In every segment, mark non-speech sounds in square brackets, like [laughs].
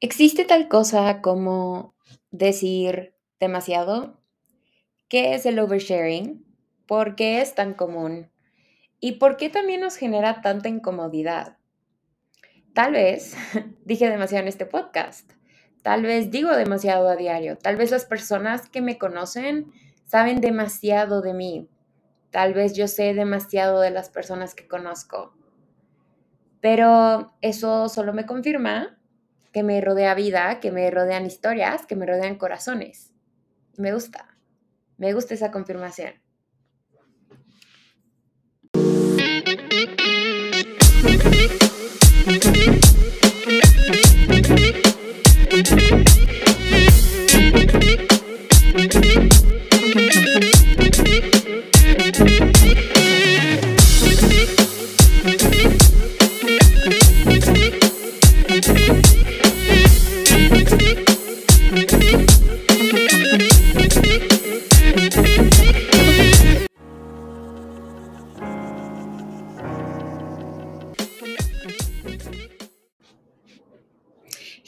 ¿Existe tal cosa como decir demasiado? ¿Qué es el oversharing? ¿Por qué es tan común? ¿Y por qué también nos genera tanta incomodidad? Tal vez [laughs] dije demasiado en este podcast. Tal vez digo demasiado a diario. Tal vez las personas que me conocen saben demasiado de mí. Tal vez yo sé demasiado de las personas que conozco. Pero eso solo me confirma que me rodea vida, que me rodean historias, que me rodean corazones. Me gusta, me gusta esa confirmación.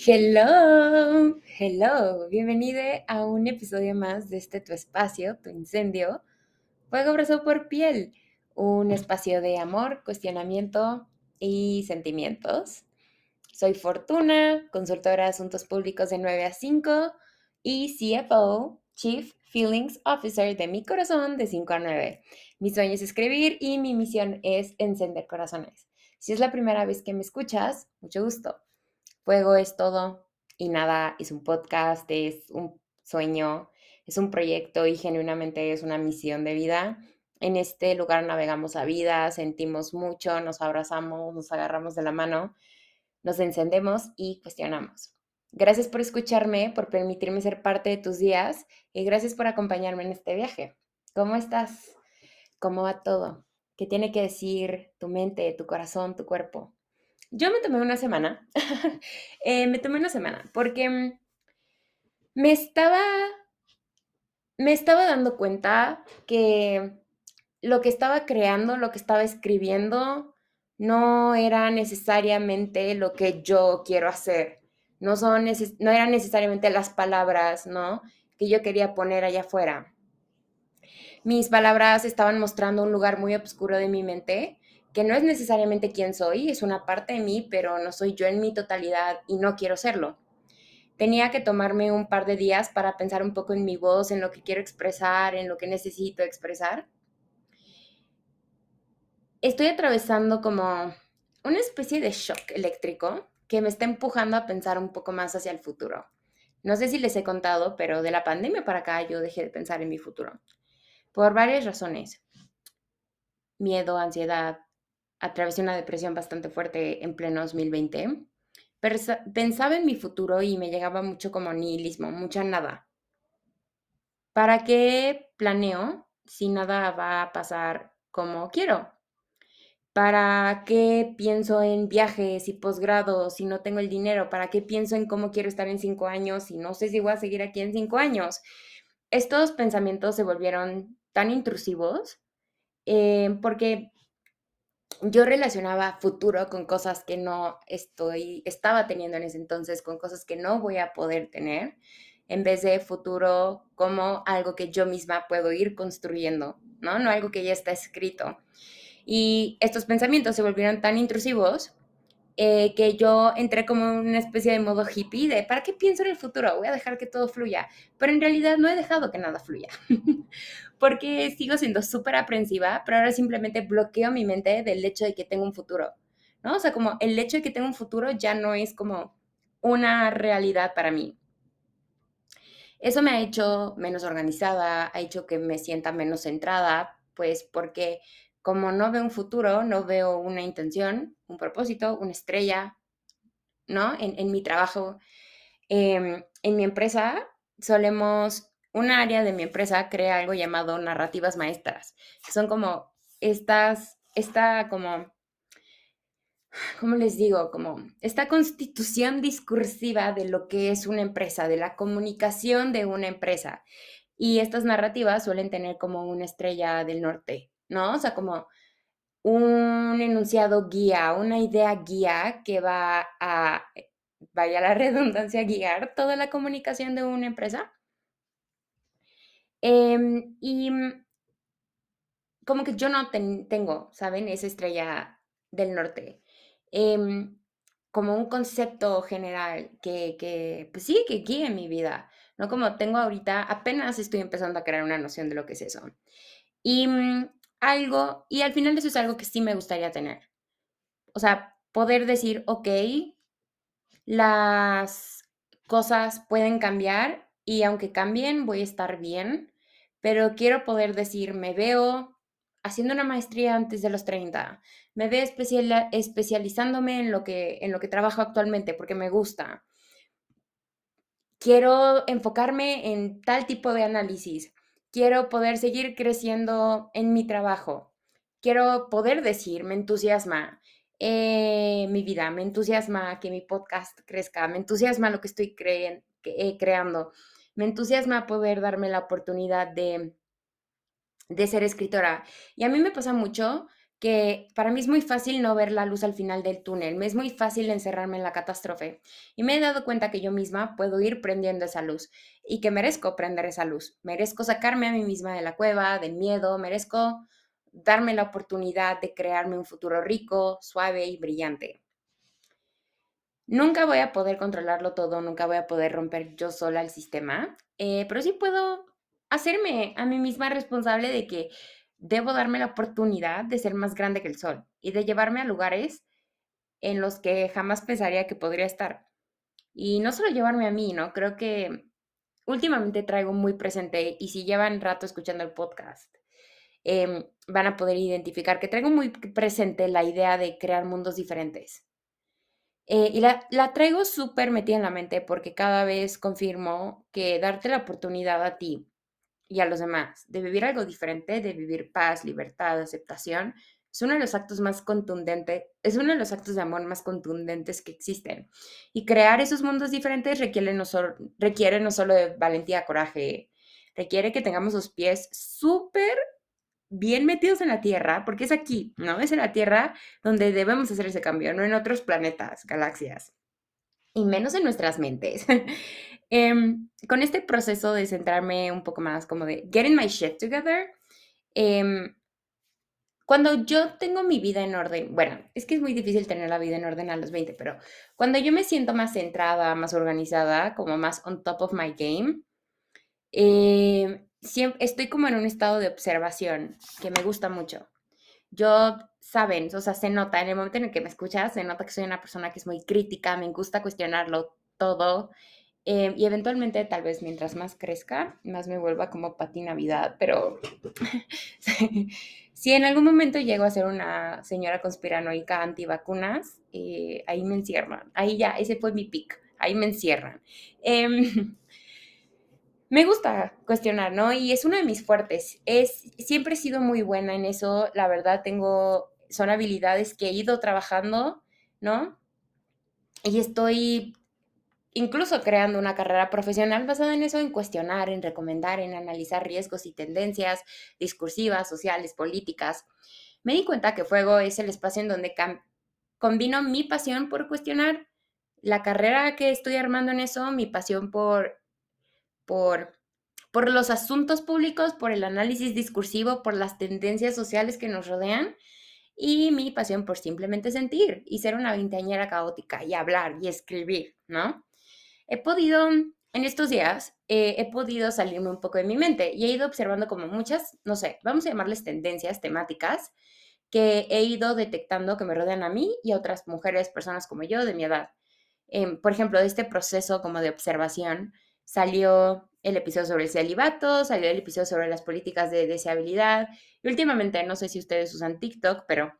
Hello, hello, bienvenido a un episodio más de este tu espacio, tu incendio, Fuego Abrazo por Piel, un espacio de amor, cuestionamiento y sentimientos. Soy Fortuna, consultora de asuntos públicos de 9 a 5 y CFO, Chief Feelings Officer de mi corazón de 5 a 9. Mi sueño es escribir y mi misión es encender corazones. Si es la primera vez que me escuchas, mucho gusto. Fuego es todo y nada, es un podcast, es un sueño, es un proyecto y genuinamente es una misión de vida. En este lugar navegamos a vida, sentimos mucho, nos abrazamos, nos agarramos de la mano, nos encendemos y cuestionamos. Gracias por escucharme, por permitirme ser parte de tus días y gracias por acompañarme en este viaje. ¿Cómo estás? ¿Cómo va todo? ¿Qué tiene que decir tu mente, tu corazón, tu cuerpo? Yo me tomé una semana, [laughs] eh, me tomé una semana porque mm, me estaba, me estaba dando cuenta que lo que estaba creando, lo que estaba escribiendo, no era necesariamente lo que yo quiero hacer. No, son no eran necesariamente las palabras, ¿no? Que yo quería poner allá afuera. Mis palabras estaban mostrando un lugar muy oscuro de mi mente que no es necesariamente quién soy, es una parte de mí, pero no soy yo en mi totalidad y no quiero serlo. Tenía que tomarme un par de días para pensar un poco en mi voz, en lo que quiero expresar, en lo que necesito expresar. Estoy atravesando como una especie de shock eléctrico que me está empujando a pensar un poco más hacia el futuro. No sé si les he contado, pero de la pandemia para acá yo dejé de pensar en mi futuro. Por varias razones. Miedo, ansiedad, atravesé una depresión bastante fuerte en pleno 2020. Pensaba en mi futuro y me llegaba mucho como nihilismo, mucha nada. ¿Para qué planeo si nada va a pasar como quiero? ¿Para qué pienso en viajes y posgrados si no tengo el dinero? ¿Para qué pienso en cómo quiero estar en cinco años y no sé si voy a seguir aquí en cinco años? Estos pensamientos se volvieron tan intrusivos eh, porque yo relacionaba futuro con cosas que no estoy, estaba teniendo en ese entonces, con cosas que no voy a poder tener, en vez de futuro como algo que yo misma puedo ir construyendo, ¿no? No algo que ya está escrito. Y estos pensamientos se volvieron tan intrusivos eh, que yo entré como una especie de modo hippie de, ¿para qué pienso en el futuro? Voy a dejar que todo fluya. Pero en realidad no he dejado que nada fluya, [laughs] porque sigo siendo súper aprensiva, pero ahora simplemente bloqueo mi mente del hecho de que tengo un futuro, ¿no? O sea, como el hecho de que tengo un futuro ya no es como una realidad para mí. Eso me ha hecho menos organizada, ha hecho que me sienta menos centrada, pues porque como no veo un futuro, no veo una intención, un propósito, una estrella, ¿no? En, mi trabajo, em, en mi empresa, solemos, un área de mi empresa crea algo llamado narrativas maestras, son como estas, esta como, ¿cómo les digo? Como esta constitución discursiva de lo que es una empresa, de la comunicación de una empresa. Y estas narrativas suelen tener como una estrella del norte, ¿no? O sea, como un enunciado guía, una idea guía que va a vaya la [laughs] redundancia, guiar toda la comunicación de una empresa. Em, y como que yo no tengo, ¿saben? Esa estrella del norte. Em, como un concepto general que, que, pues sí, que guíe mi vida, ¿no? Como tengo ahorita, apenas estoy empezando a crear una noción de lo que es eso. Y mm, algo, y al final eso es algo que sí me gustaría tener. O sea, poder decir, ok, las cosas pueden cambiar y aunque cambien, voy a estar bien, pero quiero poder decir, me veo haciendo una maestría antes de los 30, me veo especializándome en lo, que, en lo que trabajo actualmente porque me gusta. Quiero enfocarme en tal tipo de análisis. Quiero poder seguir creciendo en mi trabajo. Quiero poder decir, me entusiasma eh, mi vida, me entusiasma que mi podcast crezca, me entusiasma lo que estoy eh, creando, me entusiasma poder darme la oportunidad de, de ser escritora. Y a mí me pasa mucho que para mí es muy fácil no ver la luz al final del túnel, me es muy fácil encerrarme en la catástrofe y me he dado cuenta que yo misma puedo ir prendiendo esa luz y que merezco prender esa luz, merezco sacarme a mí misma de la cueva, del miedo, merezco darme la oportunidad de crearme un futuro rico, suave y brillante. Nunca voy a poder controlarlo todo, nunca voy a poder romper yo sola el sistema, eh, pero sí puedo hacerme a mí misma responsable de que debo darme la oportunidad de ser más grande que el sol y de llevarme a lugares en los que jamás pensaría que podría estar. Y no solo llevarme a mí, ¿no? Creo que últimamente traigo muy presente, y si llevan rato escuchando el podcast, em, van a poder identificar que traigo muy presente la idea de crear mundos diferentes. Eh, y la, la traigo súper metida en la mente porque cada vez confirmo que darte la oportunidad a ti y a los demás de vivir algo diferente, de vivir paz, libertad, aceptación, es uno de los actos más contundentes, es uno de los actos de amor más contundentes que existen. Y crear esos mundos diferentes requiere no, solo, requiere no solo de valentía, coraje, requiere que tengamos los pies súper bien metidos en la Tierra, porque es aquí, ¿no? Es en la Tierra donde debemos hacer ese cambio, no en otros planetas, galaxias, y menos en nuestras mentes. [laughs] Em, con este proceso de centrarme un poco más como de getting my shit together, em, cuando yo tengo mi vida en orden, bueno, es que es muy difícil tener la vida en orden a los 20, pero cuando yo me siento más centrada, más organizada, como más on top of my game, em, siempre, estoy como en un estado de observación que me gusta mucho. Yo, saben, o sea, se nota, en el momento en el que me escuchas, se nota que soy una persona que es muy crítica, me gusta cuestionarlo todo, Em, y eventualmente, tal vez mientras más crezca, más me vuelva como Pati Navidad, pero [laughs] si en algún momento llego a ser una señora conspiranoica antivacunas, eh, ahí me encierran. Ahí ya, ese fue mi pick. Ahí me encierran. Em, [laughs] me gusta cuestionar, ¿no? Y es uno de mis fuertes. Es, siempre he sido muy buena en eso. La verdad, tengo, son habilidades que he ido trabajando, ¿no? Y estoy incluso creando una carrera profesional basada en eso, en cuestionar, en recomendar, en analizar riesgos y tendencias discursivas, sociales, políticas. Me di cuenta que Fuego es el espacio en donde combino mi pasión por cuestionar la carrera que estoy armando en eso, mi pasión por, por, por los asuntos públicos, por el análisis discursivo, por las tendencias sociales que nos rodean y mi pasión por simplemente sentir y ser una veinteañera caótica y hablar y escribir, ¿no? He podido, en estos días, eh, he podido salirme un poco de mi mente y he ido observando como muchas, no sé, vamos a llamarles tendencias temáticas que he ido detectando que me rodean a mí y a otras mujeres, personas como yo de mi edad. Em, por ejemplo, de este proceso como de observación salió el episodio sobre el celibato, salió el episodio sobre las políticas de deseabilidad y últimamente, no sé si ustedes usan TikTok, pero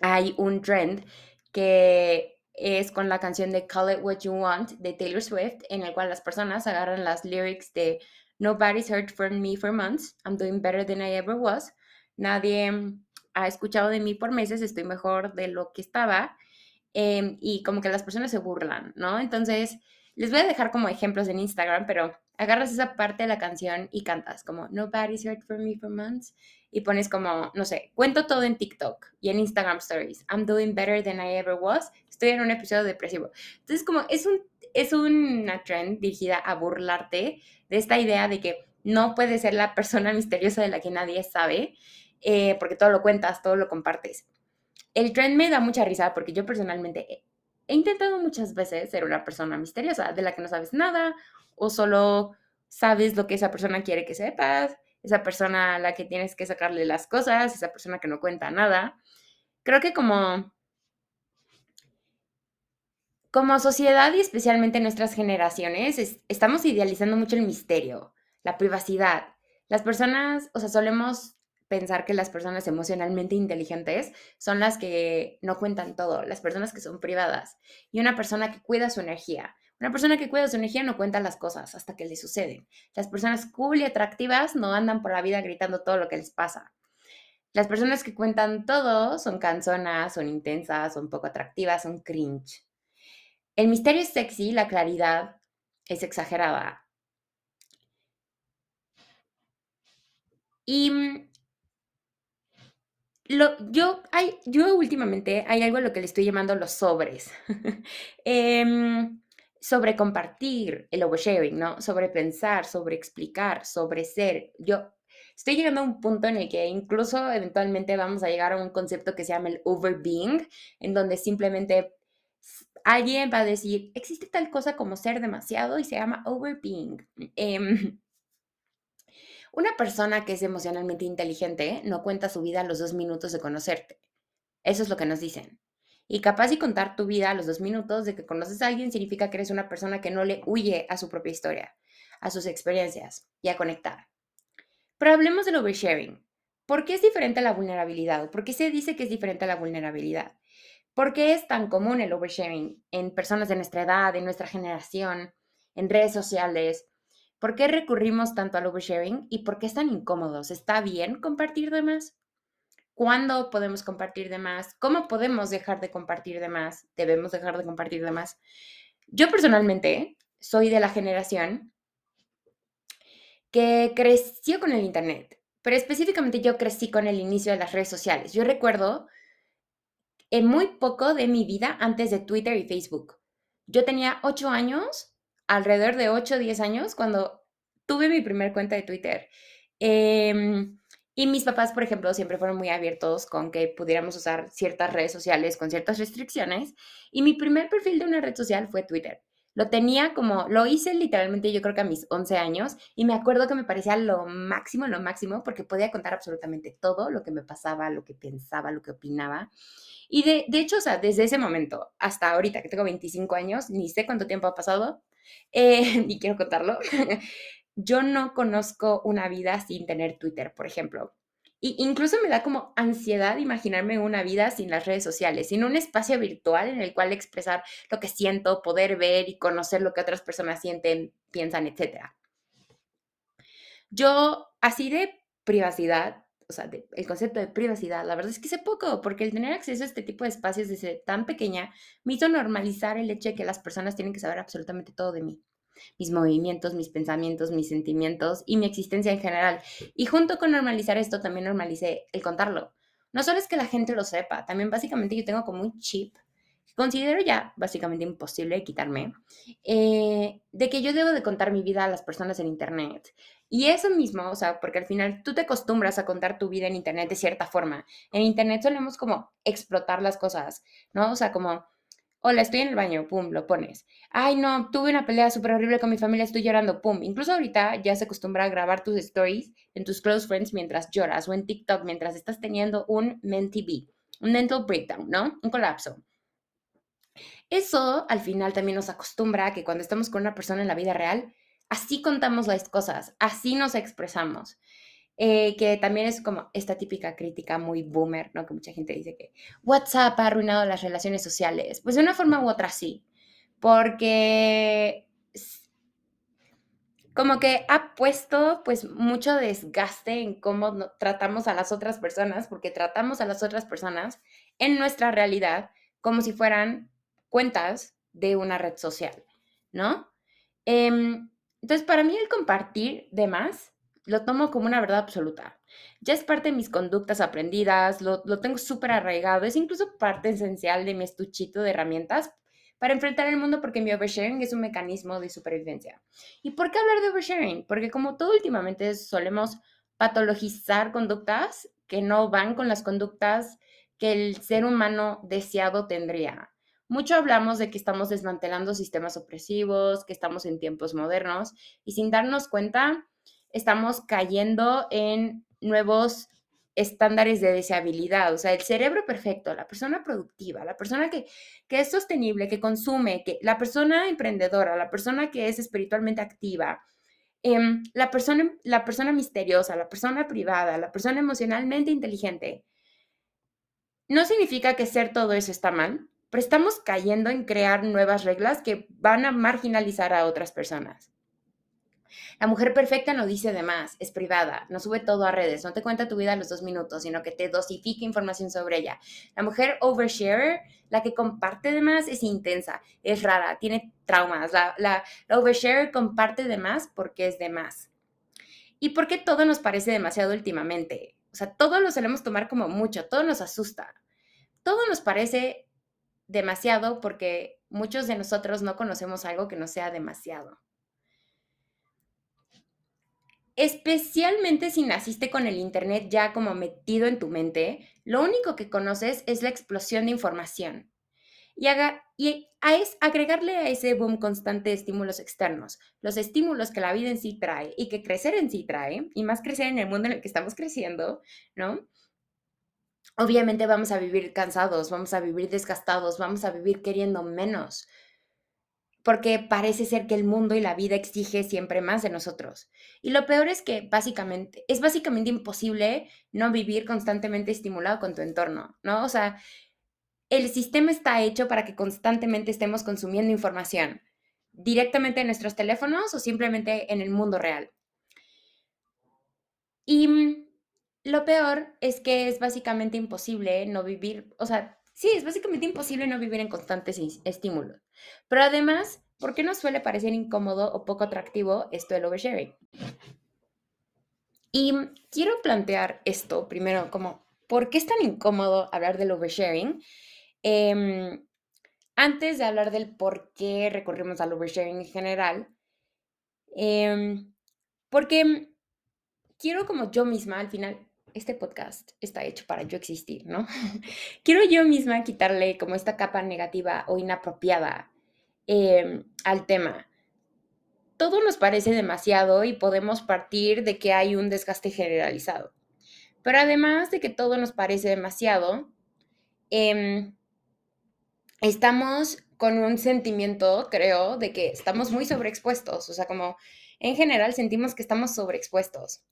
hay un trend que es con la canción de Call It What You Want de Taylor Swift, en el cual las personas agarran las lyrics de Nobody's heard from me for months, I'm doing better than I ever was. Nadie ha escuchado de mí por meses, estoy mejor de lo que estaba. Em, y como que las personas se burlan, ¿no? Entonces, les voy a dejar como ejemplos en Instagram, pero agarras esa parte de la canción y cantas como Nobody's heard from me for months y pones como, no sé, cuento todo en TikTok y en Instagram Stories. I'm doing better than I ever was. Estoy en un episodio depresivo. Entonces, como es, un, es una trend dirigida a burlarte de esta idea de que no puedes ser la persona [laughs] misteriosa de la que nadie sabe, eh, porque todo lo cuentas, todo lo compartes. El trend me da mucha risa porque yo personalmente he intentado muchas veces ser una persona misteriosa de la que no sabes nada o solo sabes lo que esa persona quiere que sepas esa persona a la que tienes que sacarle las cosas, esa persona que no cuenta nada. Creo que como, como sociedad y especialmente nuestras generaciones, estamos idealizando mucho el misterio, la privacidad. Las personas, o sea, solemos pensar que las personas emocionalmente inteligentes son las que no cuentan todo, las personas que son privadas y una persona que cuida su energía, una persona que cuida su energía no cuenta las cosas hasta que le suceden. Las personas cool y atractivas no andan por la vida gritando todo lo que les pasa. Las personas que cuentan todo son canzonas, son intensas, son poco atractivas, son cringe. El misterio es sexy, la claridad es exagerada. Y mm, yo, hay, yo últimamente hay algo a lo que le estoy llamando los sobres. [laughs] eh, sobre compartir el oversharing, ¿no? Sobre pensar, sobre explicar, sobre ser. Yo estoy llegando a un punto en el que incluso eventualmente vamos a llegar a un concepto que se llama el overbeing, en donde simplemente alguien va a decir, existe tal cosa como ser demasiado y se llama overbeing. Em, una persona que es emocionalmente inteligente no cuenta su vida a los dos minutos de conocerte. Eso es lo que nos dicen. Y capaz y contar tu vida a los dos minutos de que conoces a alguien significa que eres una persona que no le huye a su propia historia, a sus experiencias y a conectar. Pero hablemos del oversharing. ¿Por qué es diferente a la vulnerabilidad? ¿Por qué se dice que es diferente a la vulnerabilidad? ¿Por qué es tan común el oversharing en personas de nuestra edad, de nuestra generación, en redes sociales? ¿Por qué recurrimos tanto al oversharing y por qué es tan incómodos? ¿Está bien compartir de más? ¿Cuándo podemos compartir de más? ¿Cómo podemos dejar de compartir de más? ¿Debemos dejar de compartir de más? Yo personalmente soy de la generación que creció con el Internet, pero específicamente yo crecí con el inicio de las redes sociales. Yo recuerdo en muy poco de mi vida antes de Twitter y Facebook. Yo tenía 8 años, alrededor de 8 o 10 años, cuando tuve mi primer cuenta de Twitter. Eh, y mis papás, por ejemplo, siempre fueron muy abiertos con que pudiéramos usar ciertas redes sociales con ciertas restricciones. Y mi primer perfil de una red social fue Twitter. Lo tenía como, lo hice literalmente yo creo que a mis 11 años y me acuerdo que me parecía lo máximo, lo máximo, porque podía contar absolutamente todo lo que me pasaba, lo que pensaba, lo que opinaba. Y de, de hecho, o sea, desde ese momento hasta ahorita que tengo 25 años, ni sé cuánto tiempo ha pasado, eh, [laughs] quiero contarlo, [laughs] yo no conozco una vida sin tener Twitter, por ejemplo. Y incluso me da como ansiedad imaginarme una vida sin las redes sociales, sin un espacio virtual en el cual expresar lo que siento, poder ver y conocer lo que otras personas sienten, piensan, etc. Yo, así de privacidad, o sea, el concepto de privacidad, la verdad es que sé poco, porque el tener acceso a este tipo de espacios desde tan pequeña me hizo normalizar el hecho de que las personas tienen que saber absolutamente todo de mí mis movimientos, mis pensamientos, mis sentimientos y mi existencia en general. Y junto con normalizar esto, también normalicé el contarlo. No solo es que la gente lo sepa, también básicamente yo tengo como un chip que considero ya básicamente imposible de quitarme, eh, de que yo debo de contar mi vida a las personas en Internet. Y eso mismo, o sea, porque al final tú te acostumbras a contar tu vida en Internet de cierta forma. En Internet solemos como explotar las cosas, ¿no? O sea, como Hola, estoy en el baño, pum, lo pones. Ay, no, tuve una pelea súper horrible con mi familia, estoy llorando, pum. Incluso ahorita ya se acostumbra a grabar tus stories en tus close friends mientras lloras o en TikTok mientras estás teniendo un mentee un mental breakdown, ¿no? Un colapso. Eso al final también nos acostumbra a que cuando estamos con una persona en la vida real, así contamos las cosas, así nos expresamos. Eh, que también es como esta típica crítica muy boomer, ¿no? Que mucha gente dice que WhatsApp ha arruinado las relaciones sociales. Pues de una forma u otra sí, porque como que ha puesto pues mucho desgaste en cómo tratamos a las otras personas, porque tratamos a las otras personas en nuestra realidad como si fueran cuentas de una red social, ¿no? Em, entonces, para mí el compartir de más lo tomo como una verdad absoluta. Ya es parte de mis conductas aprendidas, lo, tengo súper arraigado, es incluso parte esencial de mi estuchito de herramientas para enfrentar el mundo porque mi oversharing es un mecanismo de supervivencia. ¿Y por qué hablar de oversharing? Porque como todo últimamente solemos patologizar conductas que no van con las conductas que el ser humano deseado tendría. Mucho hablamos de que estamos desmantelando sistemas opresivos, que estamos en tiempos modernos y sin darnos cuenta estamos cayendo en nuevos estándares de deseabilidad, o sea, el cerebro perfecto, la persona productiva, la persona que, que es sostenible, que consume, que, la persona emprendedora, la persona que es espiritualmente activa, em, la, persona, la persona misteriosa, la persona privada, la persona emocionalmente inteligente. No significa que ser todo eso está mal, pero estamos cayendo en crear nuevas reglas que van a marginalizar a otras personas. La mujer perfecta no dice de más, es privada, no sube todo a redes, no te cuenta tu vida a los dos minutos, sino que te dosifica información sobre ella. La mujer oversharer, la que comparte de más, es intensa, es rara, tiene traumas. La, la, oversharer comparte de más porque es de más. ¿Y por qué todo nos parece demasiado últimamente? O sea, todo lo solemos tomar como mucho, todo nos asusta. Todo nos parece demasiado porque muchos de nosotros no conocemos algo que no sea demasiado especialmente si naciste con el Internet ya como metido en tu mente, lo único que conoces es la explosión de información. Y, haga, y es agregarle a ese boom constante de estímulos externos, los estímulos que la vida en sí trae y que crecer en sí trae, y más crecer en el mundo en el que estamos creciendo, ¿no? Obviamente vamos a vivir cansados, vamos a vivir desgastados, vamos a vivir queriendo menos, porque parece ser que el mundo y la vida exige siempre más de nosotros. Y lo peor es que básicamente es básicamente imposible no vivir constantemente estimulado con tu entorno, ¿no? O sea, el sistema está hecho para que constantemente estemos consumiendo información directamente en nuestros teléfonos o simplemente en el mundo real. Y lo peor es que es básicamente imposible no vivir, o sea, Sí, es básicamente imposible no vivir en constantes estímulos. Pero además, ¿por qué nos suele parecer incómodo o poco atractivo esto del oversharing? Y quiero plantear esto primero como, ¿por qué es tan incómodo hablar del oversharing? Em, antes de hablar del por qué recurrimos al oversharing en general, em, porque quiero como yo misma al final este podcast está hecho para yo existir, ¿no? [laughs] Quiero yo misma quitarle como esta capa negativa o inapropiada em, al tema. Todo nos parece demasiado y podemos partir de que hay un desgaste generalizado. Pero además de que todo nos parece demasiado, em, estamos con un sentimiento, creo, de que estamos muy sobreexpuestos. O sea, como en general sentimos que estamos sobreexpuestos.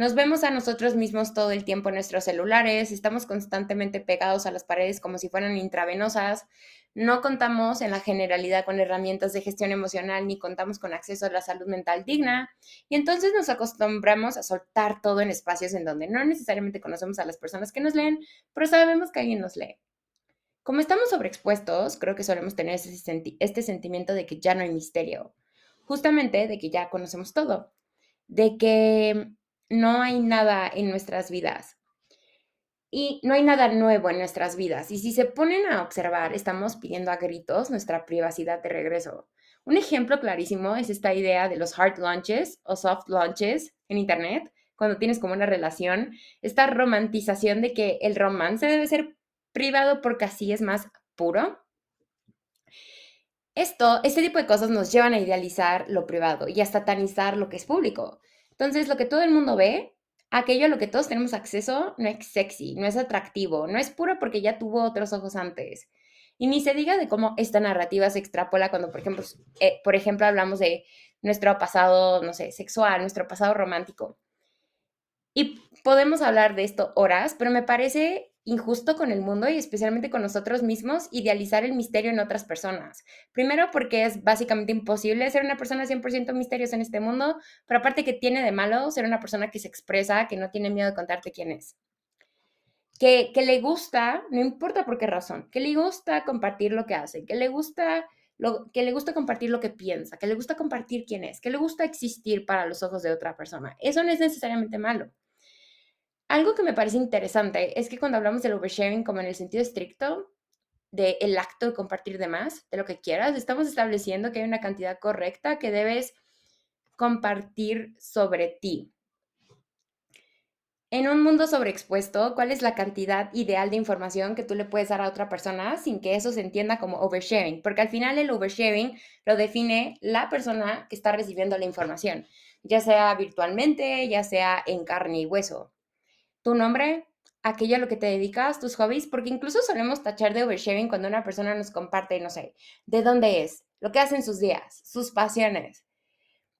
Nos vemos a nosotros mismos todo el tiempo en nuestros celulares, estamos constantemente pegados a las paredes como si fueran intravenosas, no contamos en la generalidad con herramientas de gestión emocional ni contamos con acceso a la salud mental digna y entonces nos acostumbramos a soltar todo en espacios en donde no necesariamente conocemos a las personas que nos leen, pero sabemos que alguien nos lee. Como estamos sobreexpuestos, creo que solemos tener este sentimiento de que ya no hay misterio, justamente de que ya conocemos todo, de que no hay nada en nuestras vidas. Y no hay nada nuevo en nuestras vidas. Y si se ponen a observar, estamos pidiendo a gritos nuestra privacidad de regreso. Un ejemplo clarísimo es esta idea de los hard launches o soft launches en Internet, cuando tienes como una relación, esta romantización de que el romance debe ser privado porque así es más puro. Esto, este tipo de cosas nos llevan a idealizar lo privado y a satanizar lo que es público. Entonces, lo que todo el mundo ve, aquello a lo que todos tenemos acceso, no es sexy, no es atractivo, no es puro porque ya tuvo otros ojos antes. Y ni se diga de cómo esta narrativa se extrapola cuando, por ejemplo, eh, por ejemplo, hablamos de nuestro pasado, no sé, sexual, nuestro pasado romántico. Y podemos hablar de esto horas, pero me parece injusto con el mundo y especialmente con nosotros mismos idealizar el misterio en otras personas. Primero porque es básicamente imposible ser una persona 100% misteriosa en este mundo, pero aparte que tiene de malo ser una persona que se expresa, que no tiene miedo de contarte quién es. Que, que le gusta, no importa por qué razón, que le gusta compartir lo que hace, que le gusta que le gusta compartir lo que piensa, que le gusta compartir quién es, que le gusta existir para los ojos de otra persona. Eso no es necesariamente malo. Algo que me parece interesante es que cuando hablamos del oversharing como en el sentido estricto, del el acto de compartir de más, de lo que quieras, estamos estableciendo que hay una cantidad correcta que debes compartir sobre ti. En un mundo sobreexpuesto, ¿cuál es la cantidad ideal de información que tú le puedes dar a otra persona sin que eso se entienda como oversharing? Porque al final el oversharing lo define la persona que está recibiendo la información, ya sea virtualmente, ya sea en carne y hueso. Tu nombre, aquello a lo que te dedicas, tus hobbies, porque incluso solemos tachar de oversharing cuando una persona nos comparte, no sé, de dónde es, lo que hacen sus días, sus pasiones.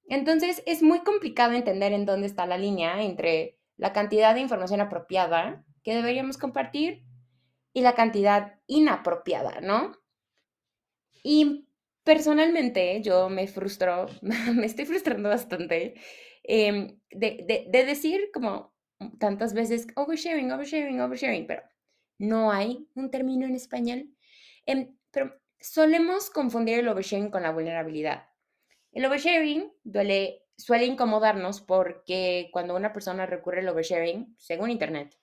Entonces es muy complicado entender en dónde está la línea entre la cantidad de información apropiada que deberíamos compartir y la cantidad inapropiada, ¿no? Y personalmente yo me frustro, [laughs] me estoy frustrando bastante em, de, decir como tantas veces oversharing, oversharing, oversharing, pero no hay un término en español. Em, pero solemos confundir el oversharing con la vulnerabilidad. El oversharing suele incomodarnos porque cuando una persona recurre al oversharing, según Internet,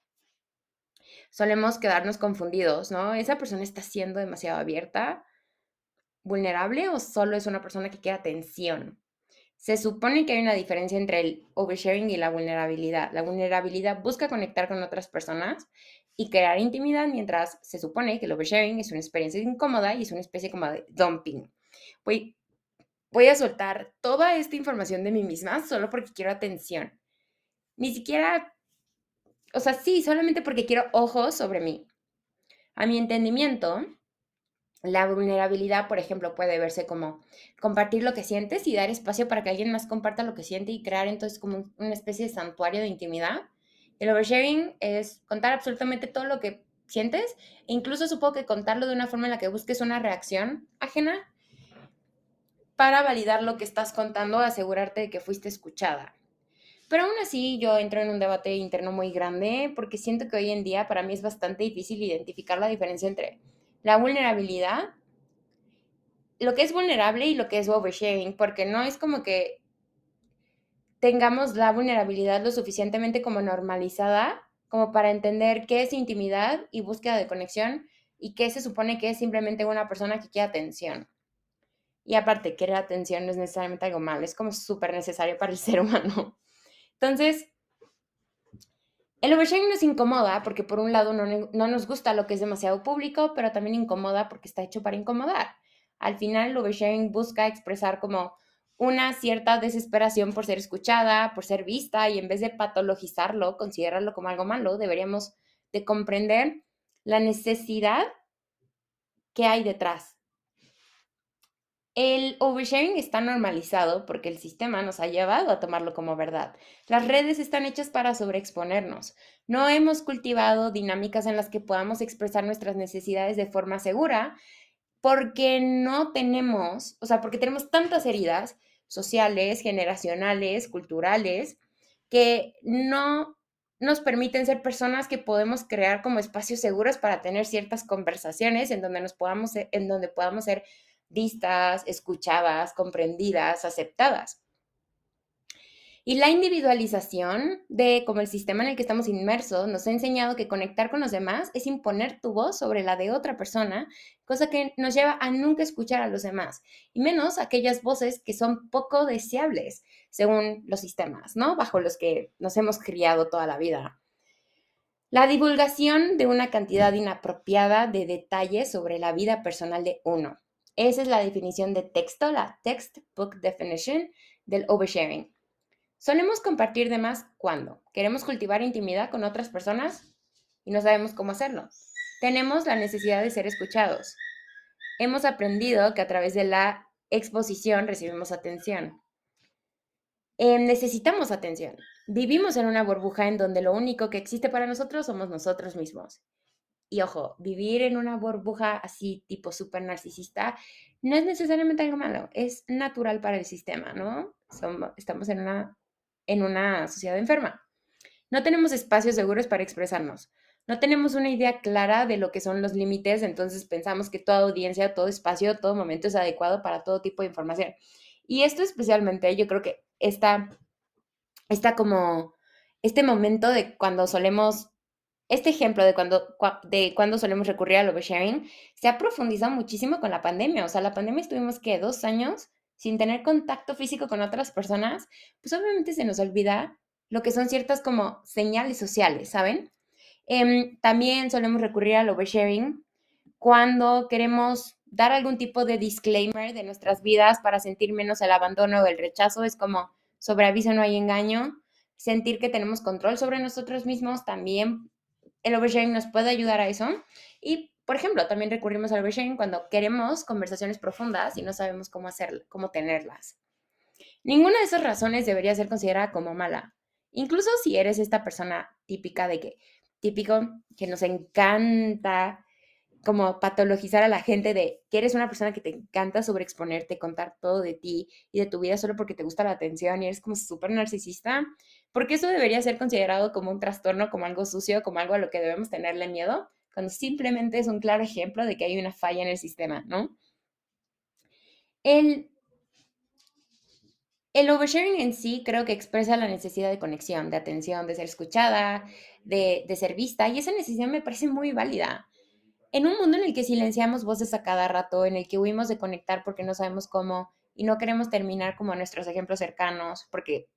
solemos quedarnos confundidos, ¿no? ¿Esa persona está siendo demasiado abierta, vulnerable o solo es una persona que quiere atención? Se supone que hay una diferencia entre el oversharing y la vulnerabilidad. La vulnerabilidad busca conectar con otras personas y crear intimidad, mientras se supone que el oversharing es una experiencia incómoda y es una especie como de dumping. Voy, voy a soltar toda esta información de mí misma solo porque quiero atención. Ni siquiera, o sea, sí, solamente porque quiero ojos sobre mí. A mi entendimiento, la vulnerabilidad, por ejemplo, puede verse como compartir lo que sientes y dar espacio para que alguien más comparta lo que siente y crear entonces como una especie de santuario de intimidad. El oversharing es contar absolutamente todo lo que sientes e incluso supongo que contarlo de una forma en la que busques una reacción ajena para validar lo que estás contando, asegurarte de que fuiste escuchada. Pero aún así yo entro en un debate interno muy grande porque siento que hoy en día para mí es bastante difícil identificar la diferencia entre la vulnerabilidad, lo que es vulnerable y lo que es oversharing, porque no es como que tengamos la vulnerabilidad lo suficientemente como normalizada como para entender qué es intimidad y búsqueda de conexión y qué se supone que es simplemente una persona que quiere atención. Y aparte, querer atención no es necesariamente algo malo, es como súper necesario para el [laughs] ser humano. Entonces, el oversharing nos incomoda porque por un lado no, no, nos gusta lo que es demasiado público, pero también incomoda porque está hecho para incomodar. Al final, el oversharing busca expresar como una cierta desesperación por ser escuchada, por ser vista, y en vez de patologizarlo, considerarlo como algo malo, deberíamos de comprender la necesidad que hay detrás el oversharing está normalizado porque el sistema nos ha llevado a tomarlo como verdad. Las redes están hechas para sobreexponernos. No hemos cultivado dinámicas en las que podamos expresar nuestras necesidades de forma segura porque no tenemos, o sea, porque tenemos tantas heridas sociales, generacionales, culturales, que no nos permiten ser personas que podemos crear como espacios seguros para tener ciertas conversaciones en donde nos podamos, en donde podamos ser vistas, escuchadas, comprendidas, aceptadas. Y la individualización de como el sistema en el que estamos inmersos nos ha enseñado que conectar con los demás es imponer tu voz sobre la de otra persona, cosa que nos lleva a nunca escuchar a los demás, y menos aquellas voces que son poco deseables según los sistemas, ¿no? Bajo los que nos hemos criado toda la vida. La divulgación de una cantidad inapropiada de detalles sobre la vida personal de uno. Esa es la definición de texto, la textbook definition del oversharing. Solemos compartir de más cuando queremos cultivar intimidad con otras personas y no sabemos cómo hacerlo. Tenemos la necesidad de ser escuchados. Hemos aprendido que a través de la exposición recibimos atención. Eh, necesitamos atención. Vivimos en una burbuja en donde lo único que existe para nosotros somos nosotros mismos. Y ojo, vivir en una burbuja así tipo súper narcisista no es necesariamente algo malo, es natural para el sistema, ¿no? estamos en una, en una sociedad enferma. No tenemos espacios seguros para expresarnos. no tenemos una idea clara de lo que son los límites, entonces pensamos que toda audiencia, todo espacio, todo momento es adecuado para todo tipo de información. Y esto especialmente, yo creo que está, está como este momento de cuando solemos, este ejemplo de cuando, de cuando solemos recurrir al oversharing, se ha profundizado muchísimo con la pandemia. O sea, la pandemia estuvimos que dos años sin tener contacto físico con otras personas, pues obviamente se nos olvida lo que son ciertas como señales sociales, ¿saben? Em, también solemos recurrir al oversharing cuando queremos dar algún tipo de disclaimer de nuestras vidas para sentir menos el abandono o el rechazo. Es como sobre aviso no hay engaño. Sentir que tenemos control sobre nosotros mismos también. El oversharing nos puede ayudar a eso. Y, por ejemplo, también recurrimos al oversharing cuando queremos conversaciones profundas y no sabemos cómo hacer, cómo tenerlas. Ninguna de esas razones debería ser considerada como mala. Incluso si eres esta persona típica de que, típico, que nos encanta como patologizar a la gente de que eres una persona que te encanta sobreexponerte, contar todo de ti y de tu vida solo porque te gusta la atención y eres como súper narcisista, porque eso debería ser considerado como un trastorno, como algo sucio, como algo a lo que debemos tenerle miedo, cuando simplemente es un claro ejemplo de que hay una falla en el sistema, ¿no? El, el oversharing en sí creo que expresa la necesidad de conexión, de atención, de ser escuchada, de, de ser vista, y esa necesidad me parece muy válida en un mundo en el que silenciamos voces a cada rato, en el que huimos de conectar porque no sabemos cómo y no queremos terminar como nuestros ejemplos cercanos porque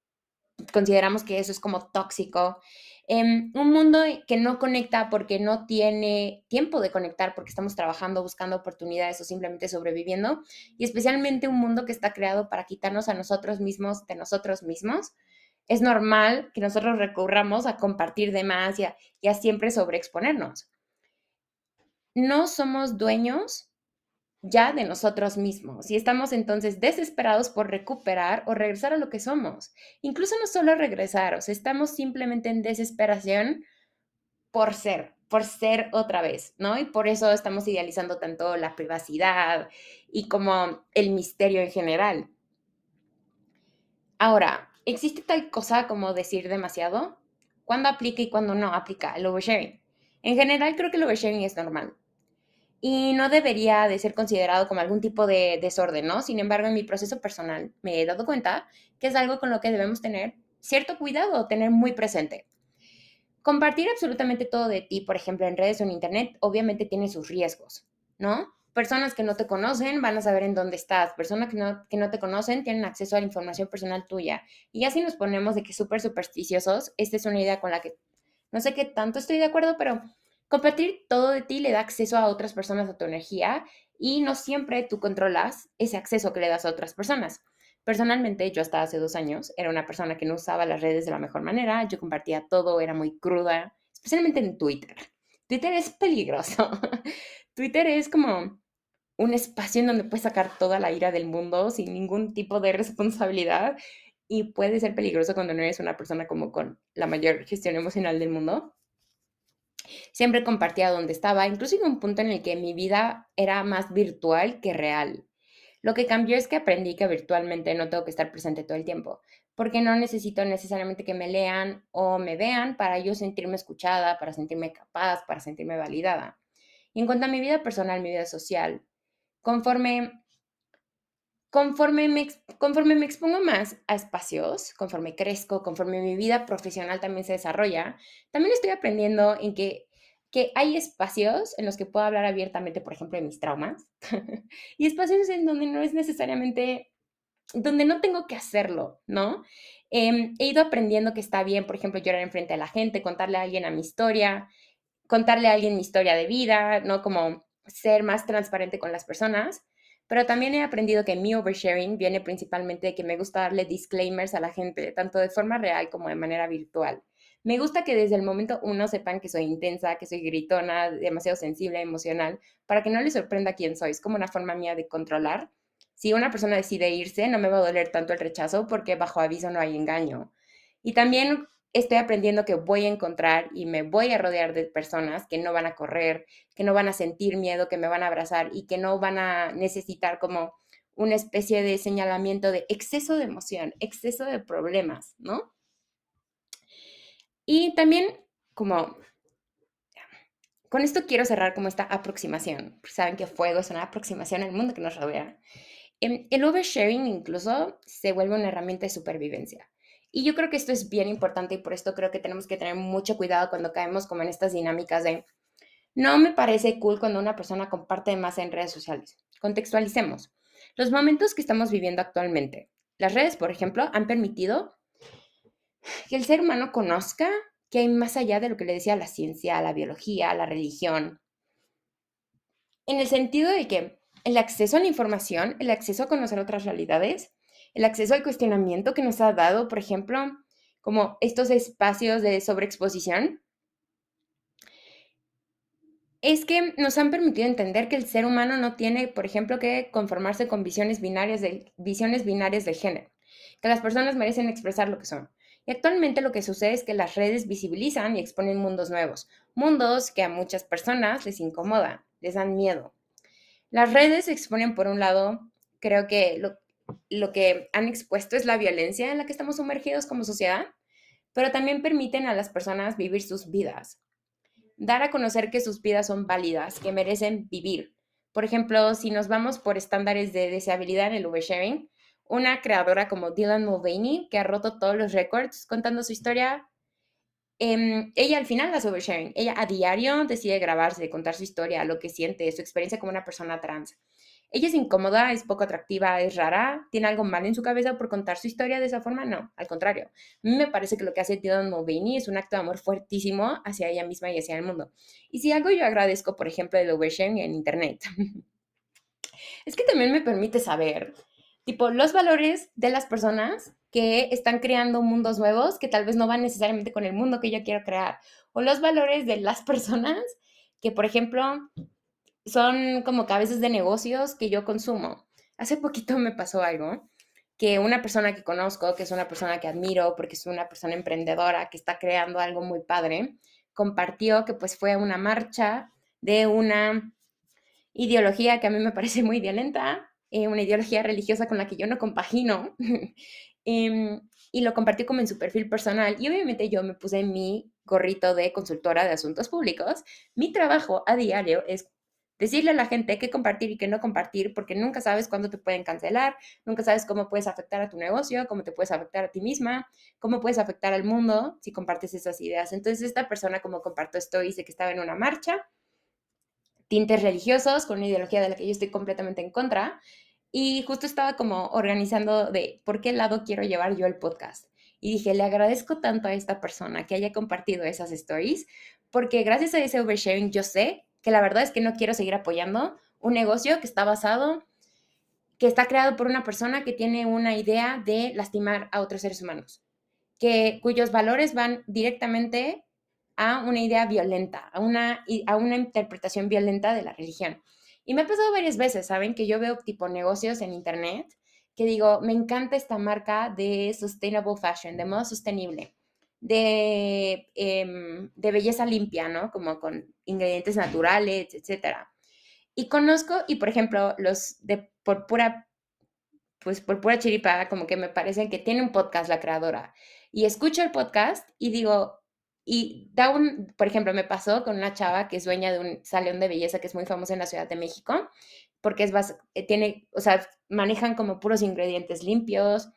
consideramos que eso es como tóxico. en un mundo que no conecta porque no tiene tiempo de conectar porque estamos trabajando, buscando oportunidades o simplemente sobreviviendo. Y especialmente un mundo que está creado para quitarnos a nosotros mismos de nosotros mismos. Es normal que nosotros recurramos a compartir de más y a siempre sobreexponernos no somos dueños ya de nosotros mismos y estamos entonces desesperados por recuperar o regresar a lo que somos. Incluso no solo regresar, estamos simplemente en desesperación por ser, por ser otra vez, ¿no? Y por eso estamos idealizando tanto la privacidad y como el misterio en general. Ahora, ¿existe tal cosa como decir demasiado? ¿Cuándo aplica y cuándo no aplica el oversharing? En general creo que el oversharing es normal y no debería de ser considerado como algún tipo de desorden, ¿no? Sin embargo, en mi proceso personal me he dado cuenta que es algo con lo que debemos tener cierto cuidado, tener muy presente. Compartir absolutamente todo de ti, por ejemplo, en redes o en internet, obviamente tiene sus riesgos, ¿no? Personas que no te conocen van a saber en dónde estás. Personas que no, que no te conocen tienen acceso a la información personal tuya. Y ya si nos ponemos de que súper supersticiosos, esta es una idea con la que no sé qué tanto estoy de acuerdo, pero Compartir todo de ti le da acceso a otras personas a tu energía y no siempre tú controlas ese acceso que le das a otras personas. Personalmente, yo hasta hace dos años era una persona que no usaba las redes de la mejor manera, yo compartía todo, era muy cruda, especialmente en Twitter. Twitter es peligroso. [laughs] Twitter es como un espacio en donde puedes sacar toda la ira del mundo sin ningún tipo de [laughs] responsabilidad y puede ser peligroso cuando no eres una persona como con la mayor gestión emocional del mundo. Siempre compartía donde estaba, incluso en un punto en el que mi vida era más virtual que real. Lo que cambió es que aprendí que virtualmente no tengo que estar presente todo el tiempo, porque no necesito necesariamente que me lean o me vean para yo sentirme escuchada, para sentirme capaz, para sentirme validada. Y en cuanto a mi vida personal, mi vida social, conforme conforme me, expongo más a espacios, conforme crezco, conforme mi vida profesional también se desarrolla, también estoy aprendiendo en que, hay espacios en los que puedo hablar abiertamente, por ejemplo, de mis traumas, [laughs] y espacios en donde no es necesariamente, donde no tengo que hacerlo, ¿no? Em, he ido aprendiendo que está bien, por ejemplo, llorar enfrente de la gente, contarle a alguien a mi historia, contarle a alguien mi historia de vida, ¿no? Como ser más transparente con las personas pero también he aprendido que mi oversharing viene principalmente de que me gusta darle disclaimers a la gente, tanto de forma real como de manera virtual. Me gusta que desde el momento uno sepan que soy intensa, que soy gritona, demasiado sensible, emocional, para que no les sorprenda quién soy. Es como una forma mía de controlar. Si una persona decide irse, no me va a doler tanto el rechazo porque bajo aviso no hay engaño. Y también estoy aprendiendo que voy a encontrar y me voy a rodear de personas que no van a correr, que no van a sentir miedo, que me van a abrazar y que no van a necesitar como una especie de señalamiento de exceso de emoción, exceso de problemas, ¿no? Y también como con esto quiero cerrar como esta aproximación. Saben que fuego es una aproximación al mundo que nos rodea. Em, el oversharing incluso se vuelve una herramienta de supervivencia. Y yo creo que esto es bien importante y por esto creo que tenemos que tener mucho cuidado cuando caemos como en estas dinámicas de no me parece cool cuando una persona comparte más en redes sociales. Contextualicemos. Los momentos que estamos viviendo actualmente. Las redes, por ejemplo, han permitido que el ser humano conozca que hay más allá de lo que le decía la ciencia, la biología, la religión. En el sentido de que el acceso a la información, el acceso a conocer otras realidades, el acceso al cuestionamiento que nos ha dado, por ejemplo, como estos espacios de sobreexposición, es que nos han permitido entender que el ser humano no tiene, por ejemplo, que conformarse con visiones binarias de, visiones binarias de género, que las personas merecen expresar lo que son. Y actualmente lo que sucede es que las redes visibilizan y exponen mundos nuevos, mundos que a muchas personas les incomodan, les dan miedo. Las redes exponen, por un lado, creo que lo, lo que han expuesto es la violencia en la que estamos sumergidos como sociedad, pero también permiten a las personas vivir sus vidas, dar a conocer que sus vidas son válidas, que merecen vivir. Por ejemplo, si nos vamos por estándares de deseabilidad en el oversharing, una creadora como Dylan Mulvaney, que ha roto todos los récords contando su historia, em, ella al final hace oversharing. Ella a diario decide grabarse, contar su historia, lo que siente, su experiencia como una persona trans. Ella es incómoda, es poco atractiva, es rara, tiene algo mal en su cabeza por contar su historia de esa forma. No, al contrario. A mí me parece que lo que hace Dylan Mulvaney es un acto de amor fuertísimo hacia ella misma y hacia el mundo. Y si algo yo agradezco, por ejemplo, del oversharing en Internet, [laughs] es que también me permite saber, tipo, los valores de las personas que están creando mundos nuevos que tal vez no van necesariamente con el mundo que yo quiero crear, o los valores de las [laughs] personas que, por ejemplo, son como cabezas de negocios que yo consumo. Hace poquito [laughs] me pasó algo que una persona que conozco, que es una persona que admiro porque es una persona emprendedora que está creando algo muy padre, compartió que pues fue una marcha de una ideología que a mí me parece muy violenta, eh, una ideología religiosa con la que yo no compagino, [laughs] em, y lo compartió como en su perfil personal. Y obviamente yo me puse mi gorrito de consultora de asuntos públicos. Mi trabajo a diario es decirle a la gente qué compartir y qué no compartir, porque nunca sabes cuándo te pueden cancelar, nunca sabes cómo puedes afectar a tu negocio, cómo te puedes afectar a ti misma, cómo puedes afectar al mundo si compartes esas ideas. Entonces, esta persona, como comparto esto, dice que estaba en una marcha, tintes religiosos, con una ideología de la que yo estoy completamente en contra, y justo estaba como organizando de por qué lado quiero llevar yo el podcast. Y dije, le agradezco tanto a esta persona que haya compartido esas stories, porque gracias a ese oversharing yo sé que la verdad es que no quiero seguir apoyando un negocio que está basado, que está creado por una persona que tiene una idea de lastimar a otros seres humanos, que, cuyos valores van directamente a una idea violenta, a una, a una interpretación violenta de la religión. Y me ha pasado varias veces, ¿saben? Que yo veo tipo negocios en internet que digo, me encanta esta marca de sustainable fashion, de modo sostenible de, em, de belleza limpia, ¿no? Como con ingredientes naturales, etcétera. Y conozco, y por ejemplo, los de por pura, pues por pura chiripa, como que me parecen que tiene un podcast la creadora. Y escucho el podcast y digo, y da un, por ejemplo, me pasó con una chava que es dueña de un salón de belleza que es muy famoso en la Ciudad de México, porque es, eh, tiene, o sea, manejan como puros ingredientes limpios,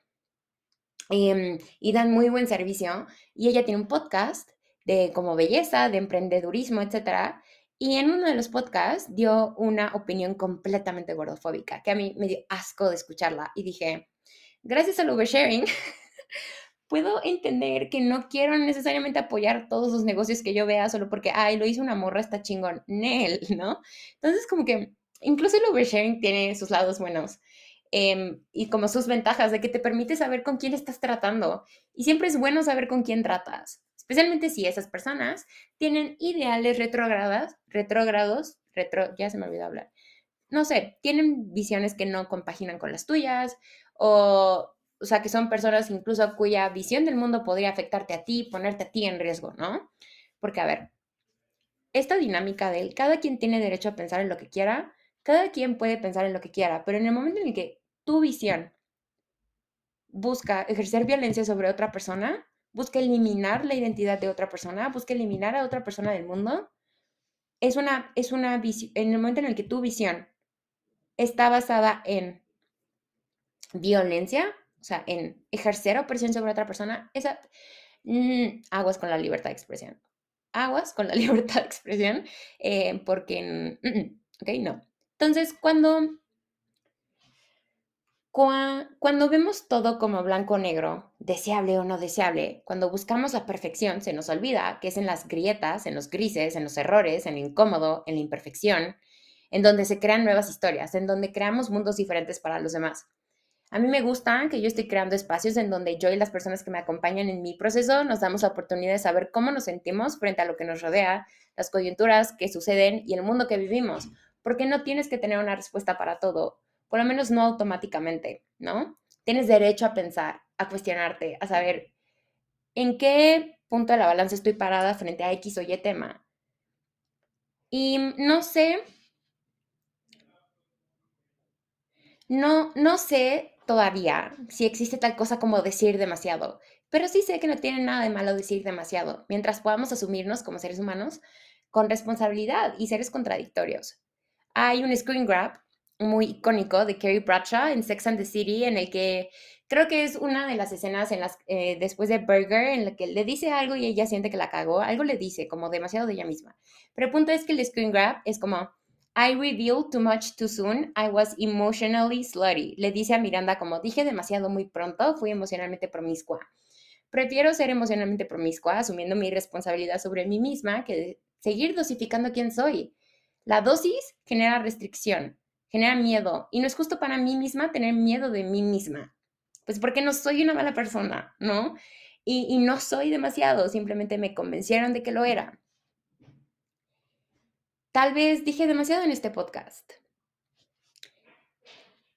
Em, y dan muy buen servicio. Y ella tiene un podcast de como belleza, de emprendedurismo, etc. Y en uno de los podcasts dio una opinión completamente gordofóbica, que a mí me dio asco de escucharla. Y dije, gracias al oversharing, [laughs] puedo entender que no quiero necesariamente apoyar todos los negocios que yo vea solo porque, ay, lo hizo una morra, está chingón. [laughs] Nel, ¿no? Entonces, como que incluso el oversharing tiene sus lados buenos. Em, y como sus ventajas de que te permite saber con quién estás tratando. Y siempre es bueno saber con quién tratas, especialmente si esas personas tienen ideales retrógradas, retrógrados, retro, ya se me olvidó hablar. No sé, tienen visiones que no compaginan con las tuyas o o sea, que son personas incluso cuya visión del mundo podría afectarte a ti, ponerte a ti en riesgo, ¿no? Porque, a ver, esta dinámica del cada quien tiene derecho a pensar en lo que quiera, cada quien puede pensar en lo que quiera, pero en el momento en que tu visión busca ejercer violencia sobre otra persona, busca eliminar la identidad de otra persona, busca eliminar a otra persona del mundo, es una, es una visión, en el momento en el que tu visión está basada en violencia, o sea, en ejercer opresión sobre otra persona, esa, mm, aguas con la libertad de expresión. Aguas con la [laughs] libertad de expresión, eh, porque, mm, mm, ok, no. Entonces, cuando, cuando vemos todo como blanco o negro, deseable o no deseable, cuando buscamos la perfección, se nos olvida que es en las grietas, en los grises, en los errores, en lo incómodo, en la imperfección, en donde se crean nuevas historias, en donde creamos mundos diferentes para los demás. A mí me gusta que yo estoy creando espacios en donde yo y las personas que me acompañan en mi proceso nos damos la oportunidad de saber cómo nos sentimos frente a lo que nos rodea, las coyunturas que suceden y el mundo que vivimos, porque no tienes que tener una respuesta para todo, por lo menos no automáticamente, ¿no? Tienes derecho a pensar, a cuestionarte, a saber en qué punto de la balanza estoy parada frente a X o Y tema. Y no sé No, no sé todavía si existe tal cosa como decir demasiado, pero sí sé que no tiene nada de malo decir demasiado, mientras podamos asumirnos como seres humanos con responsabilidad y seres contradictorios. Hay un screen grab muy icónico de Carrie Bradshaw en Sex and the City, en el que creo que es una de las escenas en las, eh, después de Burger, en la que le dice algo y ella siente que la cagó, algo le dice, como demasiado de ella misma. Pero el punto es que el screen grab es como, I revealed too much too soon. I was emotionally slutty. Le dice a Miranda como dije demasiado muy pronto, fui emocionalmente promiscua. Prefiero ser emocionalmente promiscua, asumiendo mi responsabilidad sobre mí misma, que seguir dosificando quién soy. La dosis genera restricción, genera miedo, y no es justo para mí misma tener miedo de mí misma. Pues porque no soy una mala persona, ¿no? Y, no soy demasiado, simplemente me convencieron de que lo era. Tal vez dije demasiado en este podcast.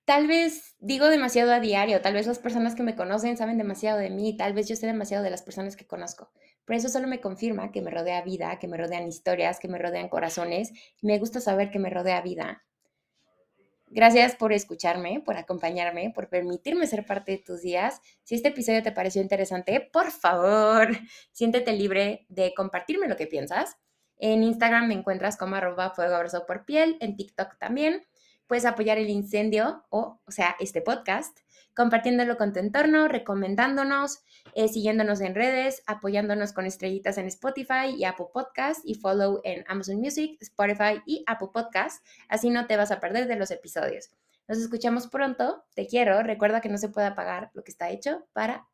Tal vez digo demasiado a diario, tal vez las personas que me conocen saben demasiado de mí, tal vez yo sé demasiado de las personas que conozco. Pero eso solo me confirma que me rodea vida, que me rodean historias, que me rodean corazones. me gusta saber que me rodea vida. Gracias por escucharme, por acompañarme, por permitirme ser parte de tus días. Si este episodio te pareció interesante, por favor, [laughs] siéntete libre de compartirme lo que piensas. En Instagram me encuentras como arroba fuego por piel, en TikTok también. Puedes apoyar el incendio o, o sea, este podcast, compartiéndolo con tu entorno, recomendándonos, eh, siguiéndonos en redes, apoyándonos con estrellitas en Spotify y Apple Podcast y follow en Amazon Music, Spotify y Apple Podcast. Así no te vas a perder de los episodios. Nos escuchamos pronto. Te quiero. Recuerda que no se puede apagar lo que está hecho para...